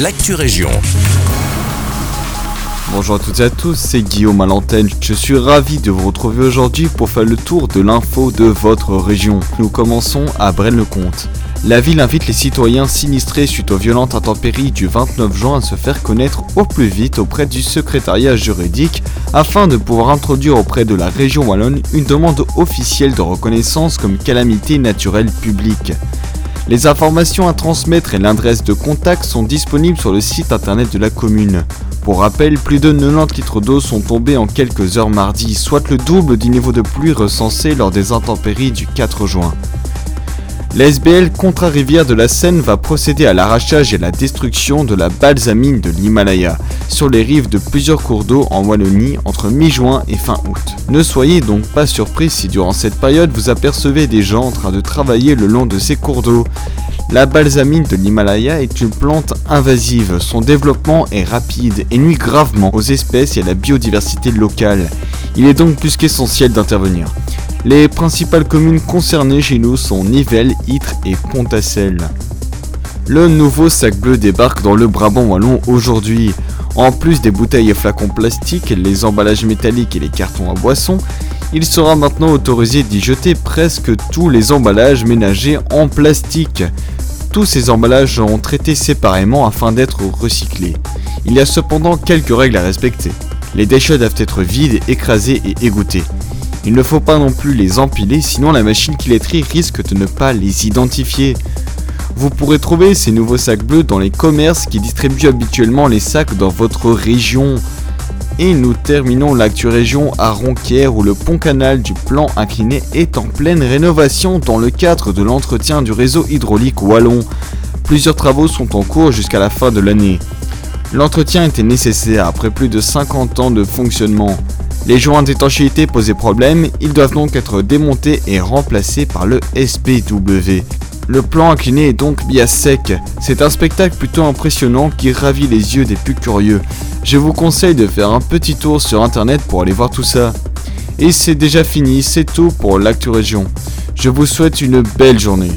l'actu région. Bonjour à toutes et à tous, c'est Guillaume à l'antenne. Je suis ravi de vous retrouver aujourd'hui pour faire le tour de l'info de votre région. Nous commençons à Braine-le-Comte. La ville invite les citoyens sinistrés suite aux violentes intempéries du 29 juin à se faire connaître au plus vite auprès du secrétariat juridique afin de pouvoir introduire auprès de la région wallonne une demande officielle de reconnaissance comme calamité naturelle publique. Les informations à transmettre et l'adresse de contact sont disponibles sur le site internet de la commune. Pour rappel, plus de 90 litres d'eau sont tombés en quelques heures mardi, soit le double du niveau de pluie recensé lors des intempéries du 4 juin. L'SBL Contra-Rivière de la Seine va procéder à l'arrachage et la destruction de la balsamine de l'Himalaya sur les rives de plusieurs cours d'eau en Wallonie entre mi-juin et fin août. Ne soyez donc pas surpris si durant cette période vous apercevez des gens en train de travailler le long de ces cours d'eau. La balsamine de l'Himalaya est une plante invasive, son développement est rapide et nuit gravement aux espèces et à la biodiversité locale. Il est donc plus qu'essentiel d'intervenir. Les principales communes concernées chez nous sont Nivelles, Ytre et Pontacelle. Le nouveau sac bleu débarque dans le Brabant wallon aujourd'hui. En plus des bouteilles et flacons plastiques, les emballages métalliques et les cartons à boissons, il sera maintenant autorisé d'y jeter presque tous les emballages ménagers en plastique. Tous ces emballages seront traités séparément afin d'être recyclés. Il y a cependant quelques règles à respecter. Les déchets doivent être vides, écrasés et égouttés. Il ne faut pas non plus les empiler, sinon la machine qui les trie risque de ne pas les identifier. Vous pourrez trouver ces nouveaux sacs bleus dans les commerces qui distribuent habituellement les sacs dans votre région. Et nous terminons l'actu région à Ronquière où le pont canal du plan incliné est en pleine rénovation dans le cadre de l'entretien du réseau hydraulique wallon. Plusieurs travaux sont en cours jusqu'à la fin de l'année. L'entretien était nécessaire après plus de 50 ans de fonctionnement. Les joints d'étanchéité posaient problème, ils doivent donc être démontés et remplacés par le SPW. Le plan incliné est donc bien sec. C'est un spectacle plutôt impressionnant qui ravit les yeux des plus curieux. Je vous conseille de faire un petit tour sur internet pour aller voir tout ça. Et c'est déjà fini, c'est tout pour l'actu région. Je vous souhaite une belle journée.